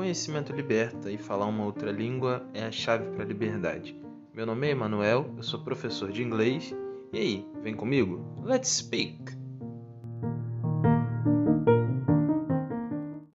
conhecimento liberta e falar uma outra língua é a chave para a liberdade. Meu nome é Emanuel, eu sou professor de inglês. E aí, vem comigo? Let's speak!